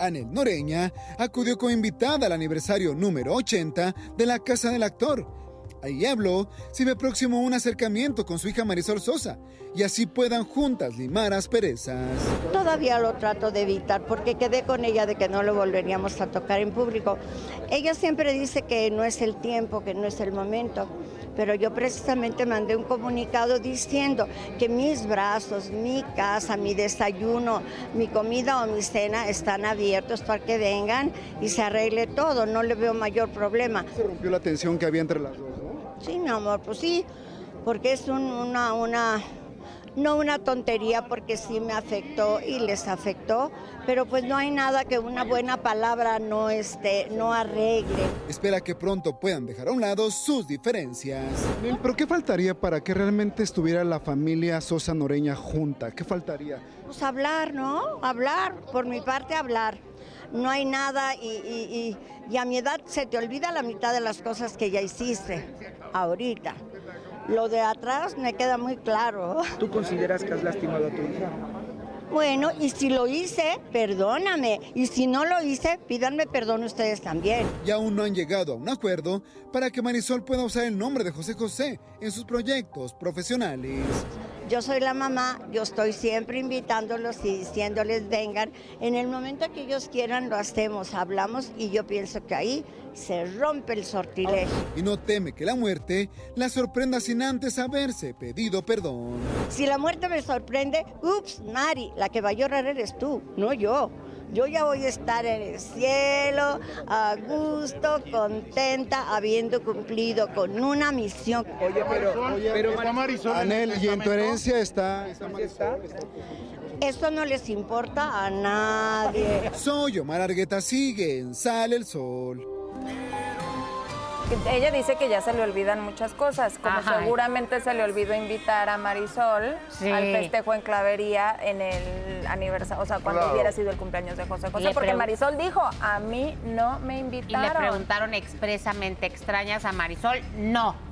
Anel Noreña acudió como invitada al aniversario número 80 de la Casa del Actor. Ahí habló si ve próximo un acercamiento con su hija Marisol Sosa y así puedan juntas limar asperezas. Todavía lo trato de evitar porque quedé con ella de que no lo volveríamos a tocar en público. Ella siempre dice que no es el tiempo, que no es el momento pero yo precisamente mandé un comunicado diciendo que mis brazos, mi casa, mi desayuno, mi comida o mi cena están abiertos para que vengan y se arregle todo, no le veo mayor problema. Se rompió la tensión que había entre las dos. Sí, mi amor, pues sí, porque es una, una no una tontería porque sí me afectó y les afectó, pero pues no hay nada que una buena palabra no esté, no arregle. Espera que pronto puedan dejar a un lado sus diferencias. Pero ¿qué faltaría para que realmente estuviera la familia Sosa Noreña junta? ¿Qué faltaría? Pues hablar, ¿no? Hablar, por mi parte hablar no hay nada y, y, a mi edad se te olvida la mitad de las cosas que ya hiciste ahorita. Lo de atrás me queda muy claro. ¿Tú consideras que has lastimado a tu hija? Bueno, y si lo hice, perdóname. Y si no lo hice, pídanme perdón ustedes también. Y aún no han llegado a un acuerdo para que Marisol pueda usar el nombre de José José en sus proyectos profesionales. Yo soy la mamá, yo estoy siempre invitándolos y diciéndoles vengan. En el momento que ellos quieran lo hacemos, hablamos y yo pienso que ahí se rompe el sortilegio. Y no teme que la muerte la sorprenda sin antes haberse pedido perdón. Si la muerte me sorprende, ups, Mari, la que va a llorar eres tú, no yo. Yo ya voy a estar en el cielo, a gusto, contenta, habiendo cumplido con una misión. Oye, pero, oye, pero Marisol. Anel, ¿y en tu herencia está, está Marisol? Eso no les importa a nadie. Soy Omar Argueta, sigue en Sale el Sol. Ella dice que ya se le olvidan muchas cosas, como seguramente se le olvidó invitar a Marisol al festejo en Clavería en el aniversario, o sea, cuando hubiera sido el cumpleaños de José José, porque Marisol dijo, a mí no me invitaron. Y le preguntaron expresamente, ¿extrañas a Marisol? No.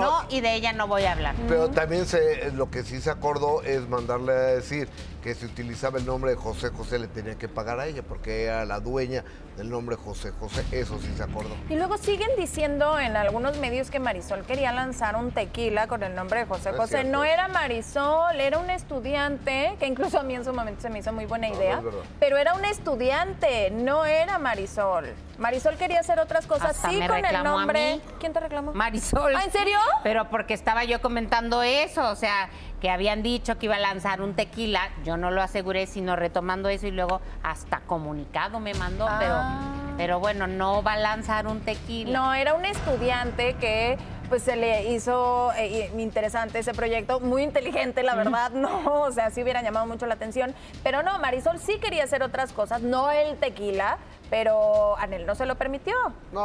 No, y de ella no voy a hablar. Pero también se, lo que sí se acordó es mandarle a decir que si utilizaba el nombre de José José le tenía que pagar a ella porque era la dueña del nombre José José, eso sí se acordó. Y luego siguen diciendo en algunos medios que Marisol quería lanzar un tequila con el nombre de José José. No era Marisol, era un estudiante, que incluso a mí en su momento se me hizo muy buena idea, pero era un estudiante, no era Marisol. Marisol quería hacer otras cosas, sí, con el nombre. ¿Quién te reclamó? Marisol. ¿Ah, en serio? Pero porque estaba yo comentando eso, o sea, que habían dicho que iba a lanzar un tequila, yo no lo aseguré, sino retomando eso y luego hasta comunicado me mandó, pero, ah. pero bueno, no va a lanzar un tequila. No, era un estudiante que pues se le hizo eh, interesante ese proyecto, muy inteligente, la verdad, no, o sea, sí hubieran llamado mucho la atención, pero no, Marisol sí quería hacer otras cosas, no el tequila, pero Anel no se lo permitió.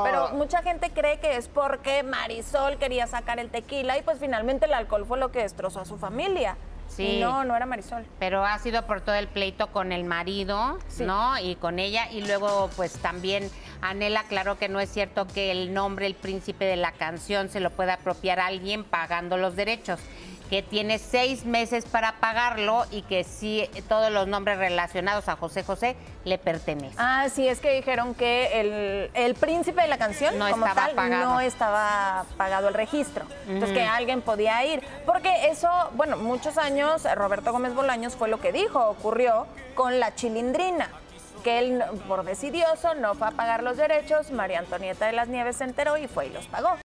Pero mucha gente cree que es porque Marisol quería sacar el tequila y pues finalmente el alcohol fue lo que destrozó a su familia. Sí. no, no era Marisol. Pero ha sido por todo el pleito con el marido, ¿no? Y con ella. Y luego, pues también Anel aclaró que no es cierto que el nombre, el príncipe de la canción, se lo pueda apropiar a alguien pagando los derechos que tiene seis meses para pagarlo y que sí todos los nombres relacionados a José José le pertenecen. Ah, sí, es que dijeron que el, príncipe de la canción no estaba pagado. no estaba pagado el registro. Entonces que alguien podía ir. Porque eso, bueno, muchos años Roberto Gómez Bolaños fue lo que dijo, ocurrió con la chilindrina que él por decidioso no fue a pagar los derechos, María Antonieta de las Nieves se enteró y fue y los pagó.